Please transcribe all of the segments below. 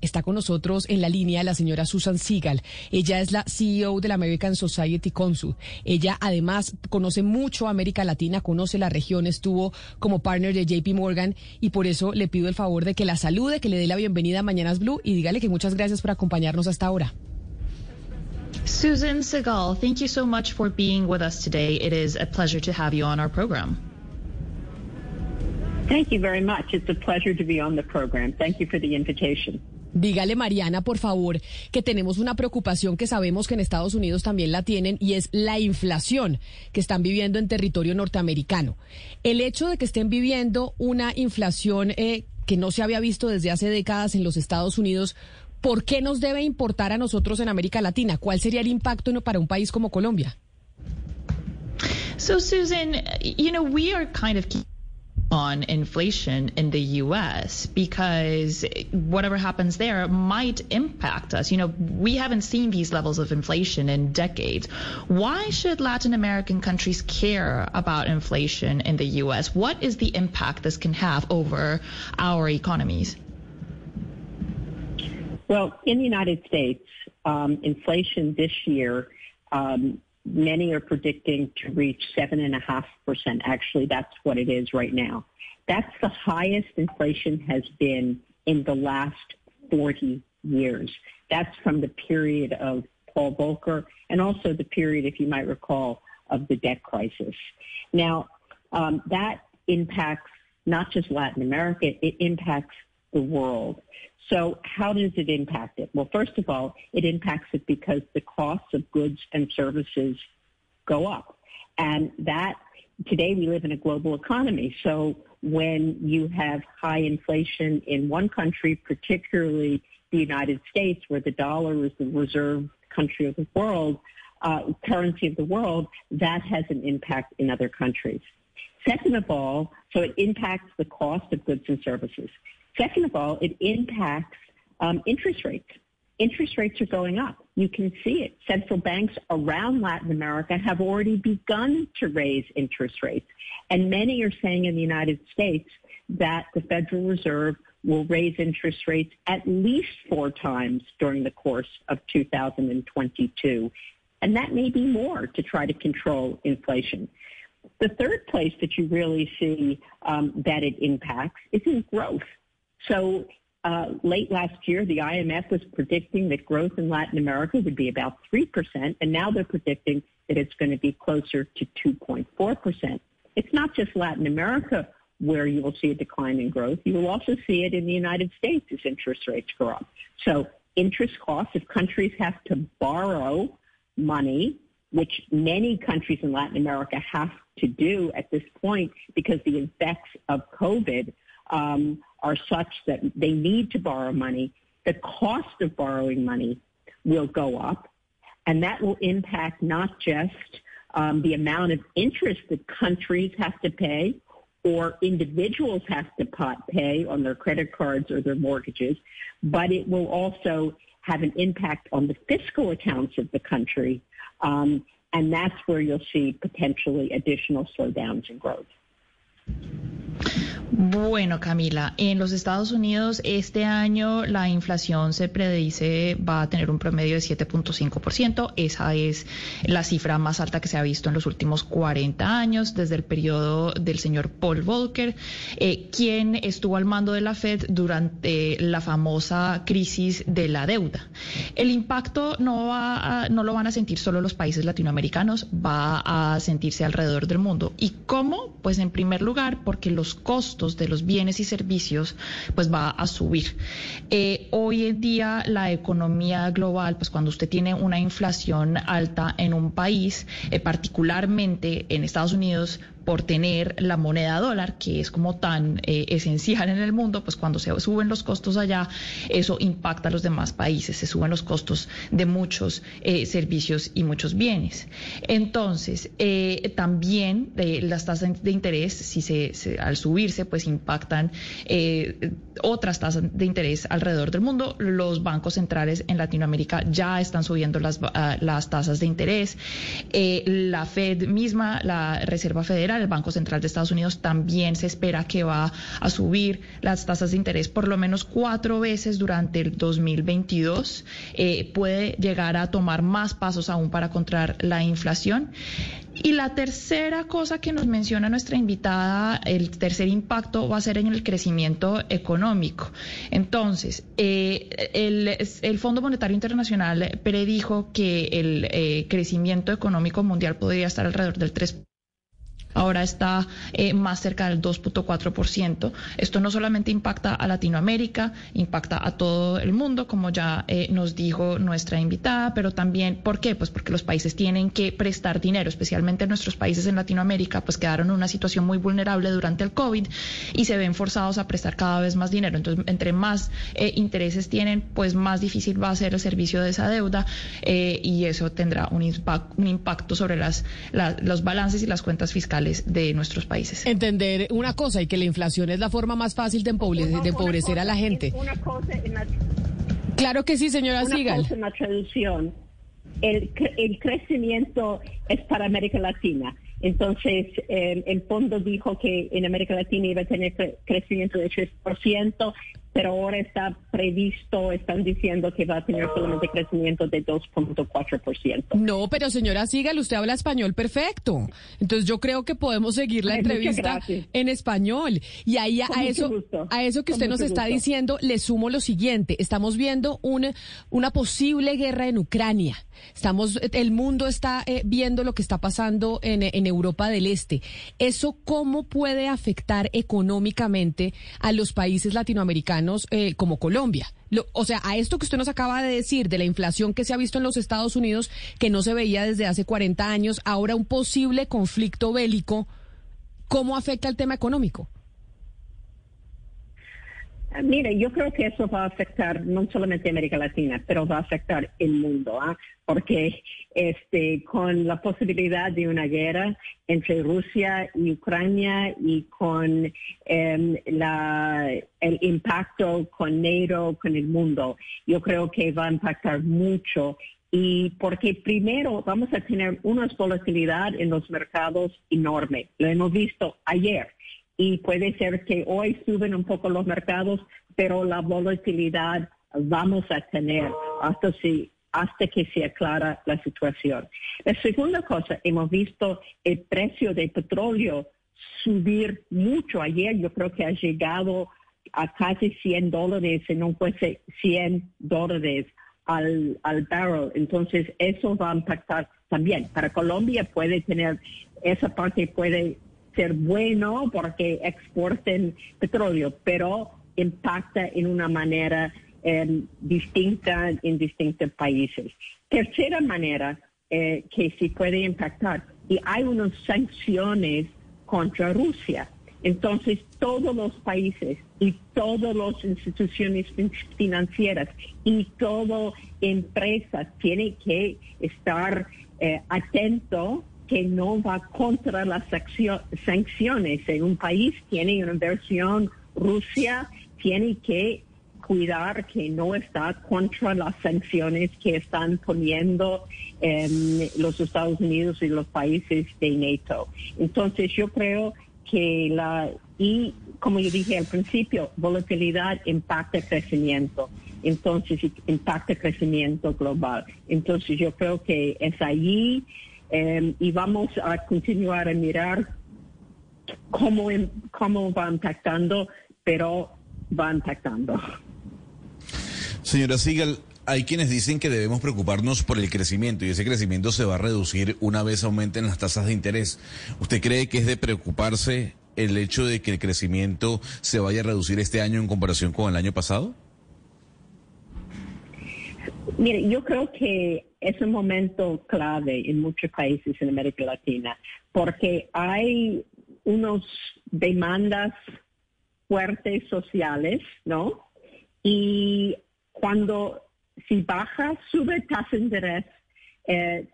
Está con nosotros en la línea la señora Susan Seagal. Ella es la CEO de la American Society Consul. Ella además conoce mucho América Latina, conoce la región, estuvo como partner de JP Morgan y por eso le pido el favor de que la salude, que le dé la bienvenida a Mañanas Blue y dígale que muchas gracias por acompañarnos hasta ahora. Susan Seagal, thank you so much for being with us today. It is a pleasure to have you on our program. Thank you very much. It's a pleasure to be on the program. Thank you for the invitation. Dígale, Mariana, por favor, que tenemos una preocupación que sabemos que en Estados Unidos también la tienen y es la inflación que están viviendo en territorio norteamericano. El hecho de que estén viviendo una inflación eh, que no se había visto desde hace décadas en los Estados Unidos, ¿por qué nos debe importar a nosotros en América Latina? ¿Cuál sería el impacto para un país como Colombia? So, Susan, you know, we are kind of on inflation in the US because whatever happens there might impact us. You know, we haven't seen these levels of inflation in decades. Why should Latin American countries care about inflation in the US? What is the impact this can have over our economies? Well, in the United States, um, inflation this year um, Many are predicting to reach 7.5%. Actually, that's what it is right now. That's the highest inflation has been in the last 40 years. That's from the period of Paul Volcker and also the period, if you might recall, of the debt crisis. Now, um, that impacts not just Latin America, it impacts the world. So how does it impact it? Well, first of all, it impacts it because the costs of goods and services go up. And that today we live in a global economy. So when you have high inflation in one country, particularly the United States, where the dollar is the reserve country of the world, uh, currency of the world, that has an impact in other countries. Second of all, so it impacts the cost of goods and services. Second of all, it impacts um, interest rates. Interest rates are going up. You can see it. Central banks around Latin America have already begun to raise interest rates. And many are saying in the United States that the Federal Reserve will raise interest rates at least four times during the course of 2022. And that may be more to try to control inflation. The third place that you really see um, that it impacts is in growth. So uh, late last year, the IMF was predicting that growth in Latin America would be about 3%, and now they're predicting that it's going to be closer to 2.4%. It's not just Latin America where you will see a decline in growth. You will also see it in the United States as interest rates go up. So interest costs, if countries have to borrow money, which many countries in Latin America have to do at this point because the effects of COVID um, are such that they need to borrow money, the cost of borrowing money will go up, and that will impact not just um, the amount of interest that countries have to pay or individuals have to pay on their credit cards or their mortgages, but it will also have an impact on the fiscal accounts of the country. Um, and that's where you'll see potentially additional slowdowns in growth. Bueno, Camila, en los Estados Unidos este año la inflación se predice va a tener un promedio de 7.5%. Esa es la cifra más alta que se ha visto en los últimos 40 años, desde el periodo del señor Paul Volcker, eh, quien estuvo al mando de la Fed durante la famosa crisis de la deuda. El impacto no, no lo van a sentir solo los países latinoamericanos, va a sentirse alrededor del mundo. ¿Y cómo? Pues en primer lugar, porque los costos de los bienes y servicios pues va a subir. Eh, hoy en día la economía global, pues cuando usted tiene una inflación alta en un país, eh, particularmente en Estados Unidos, por tener la moneda dólar, que es como tan eh, esencial en el mundo, pues cuando se suben los costos allá, eso impacta a los demás países, se suben los costos de muchos eh, servicios y muchos bienes. Entonces, eh, también las tasas de interés, si se, al subirse, pues impactan otras tasas de interés alrededor del mundo. Los bancos centrales en Latinoamérica ya están subiendo las, las tasas de interés. la Fed misma, la Reserva Federal, El Banco Central de Estados Unidos también se espera que va a subir las tasas de interés por lo menos cuatro veces durante el 2022. Eh, puede llegar a tomar más pasos aún para controlar la inflación. Y la tercera cosa que nos menciona nuestra invitada, el tercer impacto va a ser en el crecimiento económico. Entonces, eh, el, Fondo Monetario Internacional predijo que el eh, crecimiento económico mundial podría estar alrededor del 3% ahora está eh, más cerca del 2.4%. Esto no solamente impacta a Latinoamérica, impacta a todo el mundo, como ya eh, nos dijo nuestra invitada, pero también, ¿por qué? Pues porque los países tienen que prestar dinero, especialmente nuestros países en Latinoamérica, pues quedaron en una situación muy vulnerable durante el COVID y se ven forzados a prestar cada vez más dinero. Entonces, entre más eh, intereses tienen, pues más difícil va a ser el servicio de esa deuda y eso tendrá un, impacto sobre los balances y las cuentas fiscales de nuestros países. Entender una cosa y que la inflación es la forma más fácil de empobrecer, a la gente. claro que sí, señora una Sigal. Cosa en la traducción. El, el crecimiento es para América Latina. Entonces, eh, el fondo dijo que en América Latina iba a tener crecimiento de 3%, pero ahora está previsto, están diciendo que va a tener solamente crecimiento de 2.4%. No, pero señora Sigal, usted habla español perfecto. Entonces yo creo que podemos seguir la entrevista en español. Y ahí a, eso, a eso que usted nos está diciendo, le sumo lo siguiente. Estamos viendo una, una posible guerra en Ucrania. Estamos, el mundo está eh, viendo lo que está pasando en, en Europa del Este. ¿Eso cómo puede afectar económicamente a los países latinoamericanos? Eh, como Colombia. o sea, a esto que usted nos acaba de decir de la inflación que se ha visto en los Estados Unidos, que no se veía desde hace 40 años, ahora un posible conflicto bélico, ¿cómo afecta el tema económico? Mire, yo creo que eso va a afectar no solamente América Latina, pero va a afectar el mundo, ¿ah? porque este, con la posibilidad de una guerra entre Rusia y Ucrania y con em, el impacto con NATO, con el mundo, yo creo que va a impactar mucho y porque primero vamos a tener una volatilidad en los mercados enorme. Lo hemos visto ayer y puede ser que hoy suben un poco los mercados, pero la volatilidad vamos a tener hasta si hasta que se aclara la situación. La segunda cosa, hemos visto el precio del petróleo subir mucho. Ayer yo creo que ha llegado a casi 100 dólares, si no fuese 100 dólares al, al barrel. Entonces, eso va a impactar también. Para Colombia puede tener, esa parte puede ser bueno porque exporten petróleo, pero impacta en una manera eh, distinta en distintos países. Tercera manera eh, que se puede impactar, y hay unas sanciones contra Rusia. Entonces, todos los países y todas las instituciones financieras y todas empresas tienen que estar eh, atentos que no va contra las sanciones. En un país tiene una inversión, Rusia tiene que cuidar que no está contra las sanciones que están poniendo em, los Estados Unidos y los países de NATO. Entonces yo creo que la, y como yo dije al principio, volatilidad impacta el crecimiento. Entonces impacta el crecimiento global. Entonces yo creo que es allí Em, y vamos a continuar a mirar cómo, cómo va impactando, pero va impactando. Señora Sigal, hay quienes dicen que debemos preocuparnos por el crecimiento y ese crecimiento se va a reducir una vez aumenten las tasas de interés. ¿Usted cree que es de preocuparse el hecho de que el crecimiento se vaya a reducir este año en comparación con el año pasado? Mire, yo creo que es un momento clave en muchos países en América Latina porque hay unas demandas fuertes sociales, ¿no? Y cuando si baja, sube tasa de interés eh,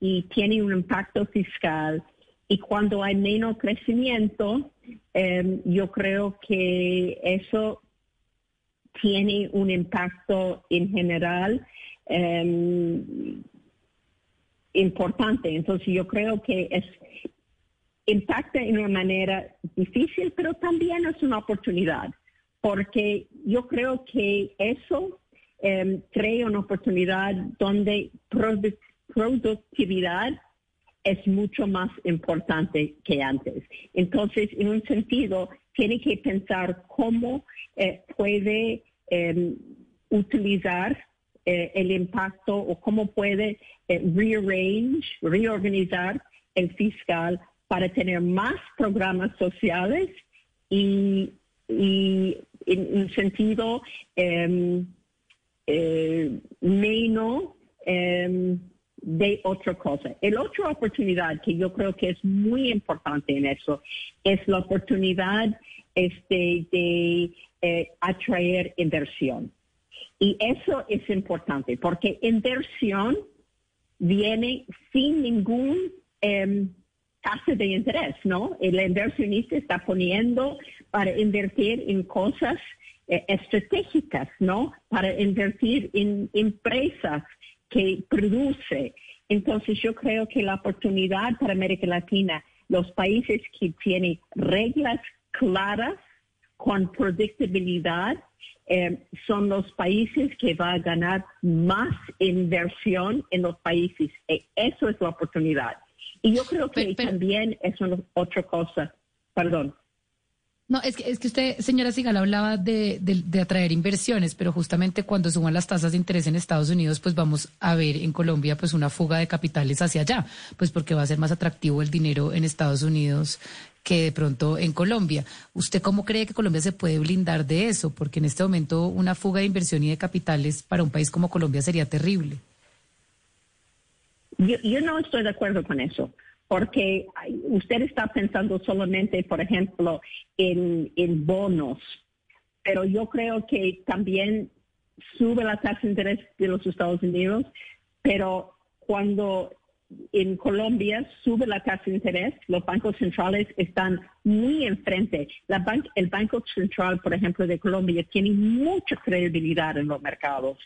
y tiene un impacto fiscal. Y cuando hay menos crecimiento, eh, yo creo que eso tiene un impacto en general em, importante. Entonces yo creo que es impacta en una manera difícil, pero también es una oportunidad, porque yo creo que eso eh, trae una oportunidad donde productividad es mucho más importante que antes. Entonces, en un sentido, tiene que pensar cómo eh, puede em, utilizar eh, el impacto o cómo puede eh, rearrange, reorganizar el fiscal para tener más programas sociales y, en un sentido em, menos em, de otra cosa. El otra oportunidad que yo creo que es muy importante en eso es la oportunidad este, de eh, atraer inversión. Y eso es importante porque inversión viene sin ningún eh, de interés, ¿no? El inversionista está poniendo para invertir en cosas eh, estratégicas, ¿no? Para invertir en empresas que produce. Entonces yo creo que la oportunidad para América Latina, los países que tienen reglas claras con predictibilidad, eh, son los países que van a ganar más inversión en los países. E eso es la oportunidad. Y yo creo que también es otra cosa. Perdón. No, es que, es que usted, señora Sigal, hablaba de, atraer inversiones, pero justamente cuando suban las tasas de interés en Estados Unidos, pues vamos a ver en Colombia pues una fuga de capitales hacia allá, pues porque va a ser más atractivo el dinero en Estados Unidos que de pronto en Colombia. ¿Usted cómo cree que Colombia se puede blindar de eso? Porque en este momento una fuga de inversión y de capitales para un país como Colombia sería terrible. yo no estoy de acuerdo con eso porque usted está pensando solamente, por ejemplo, en, bonos, pero yo creo que también sube la tasa de interés de los Estados Unidos, pero cuando en Colombia sube la tasa de interés, los bancos centrales están muy enfrente. La el Banco Central, por ejemplo, de Colombia tiene mucha credibilidad en los mercados.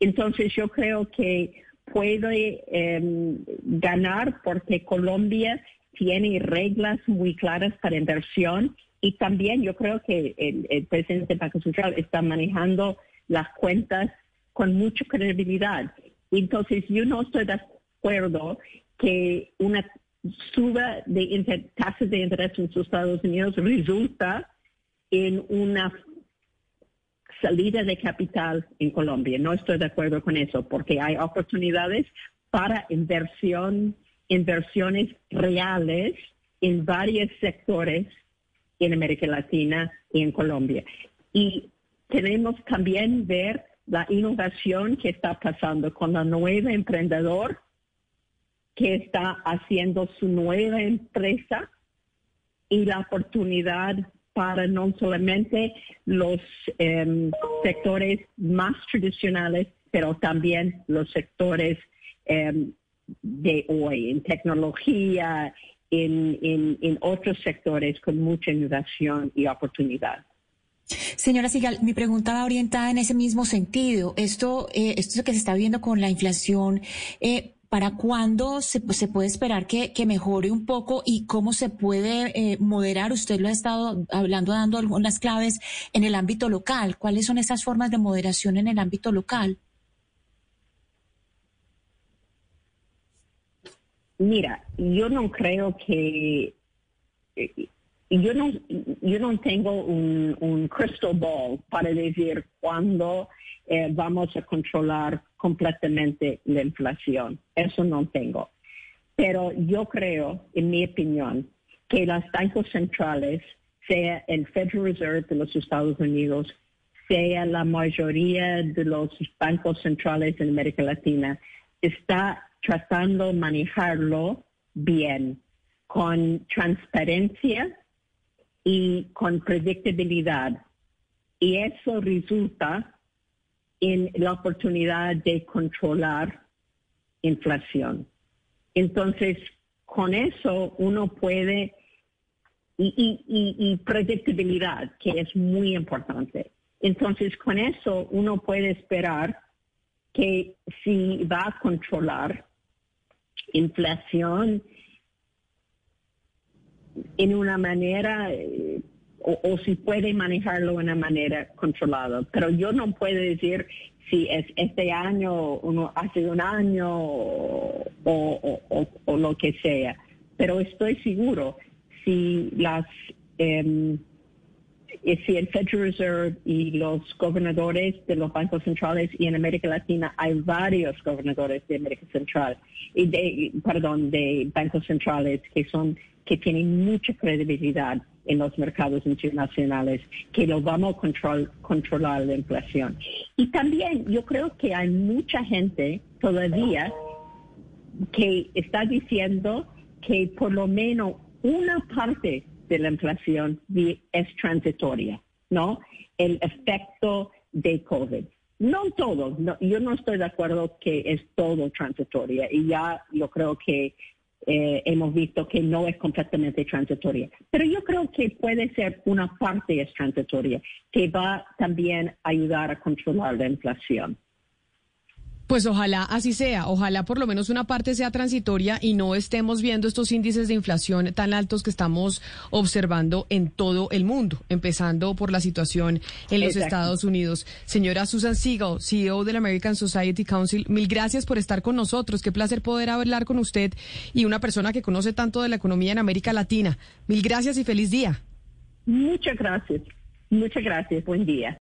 Entonces yo creo que puede em, ganar porque Colombia tiene reglas muy claras para inversión y también yo creo que el, presidente del Banco Central está manejando las cuentas con mucha credibilidad. Entonces yo no estoy de acuerdo que una suba de tasas de interés en los Estados Unidos resulta en una salida de capital en Colombia. No estoy de acuerdo con eso porque hay oportunidades para inversión, inversiones reales en varios sectores en América Latina y en Colombia. Y tenemos también ver la innovación que está pasando con la nueva emprendedor que está haciendo su nueva empresa y la oportunidad para no solamente los em, sectores más tradicionales, pero también los sectores em, de hoy, en tecnología, en, otros sectores con mucha innovación y oportunidad. Señora Sigal, mi pregunta va orientada en ese mismo sentido. Esto, eh, esto que se está viendo con la inflación, eh, ¿Para cuándo se, puede esperar que, mejore un poco y cómo se puede eh, moderar? Usted lo ha estado hablando, dando algunas claves en el ámbito local. ¿Cuáles son esas formas de moderación en el ámbito local? Mira, yo no creo que eh, yo no yo no tengo un, un crystal ball para decir cuándo eh, vamos a controlar completamente la inflación. Eso no tengo. Pero yo creo, en mi opinión, que los bancos centrales, sea el Federal Reserve de los Estados Unidos, sea la mayoría de los bancos centrales en América Latina, está tratando de manejarlo bien, con transparencia y con predictibilidad. Y eso resulta en la oportunidad de controlar inflación. Entonces, con eso uno puede, y, predictibilidad, que es muy importante. Entonces, con eso uno puede esperar que si va a controlar inflación en una manera eh, o, si puede manejarlo de una manera controlada. Pero yo no puedo decir si es este año, uno hace un año o, lo que sea. Pero estoy seguro si las si el Federal Reserve y los gobernadores de los bancos centrales y en América Latina hay varios gobernadores de América Central y de perdón de bancos centrales que son que tienen mucha credibilidad en los mercados internacionales, que lo vamos a controlar la inflación. Y también yo creo que hay mucha gente todavía que está diciendo que por lo menos una parte de la inflación es transitoria, ¿no? El efecto de COVID. No todo, yo no estoy de acuerdo que es todo transitoria y ya yo creo que eh, hemos visto que no es completamente transitoria. Pero yo creo que puede ser una parte es transitoria, que va también a ayudar a controlar la inflación. Pues ojalá así sea, ojalá por lo menos una parte sea transitoria y no estemos viendo estos índices de inflación tan altos que estamos observando en todo el mundo, empezando por la situación en los Estados Unidos. Señora Susan Siegel, CEO del American Society Council, mil gracias por estar con nosotros. Qué placer poder hablar con usted y una persona que conoce tanto de la economía en América Latina. Mil gracias y feliz día. Muchas gracias. Muchas gracias. Buen día.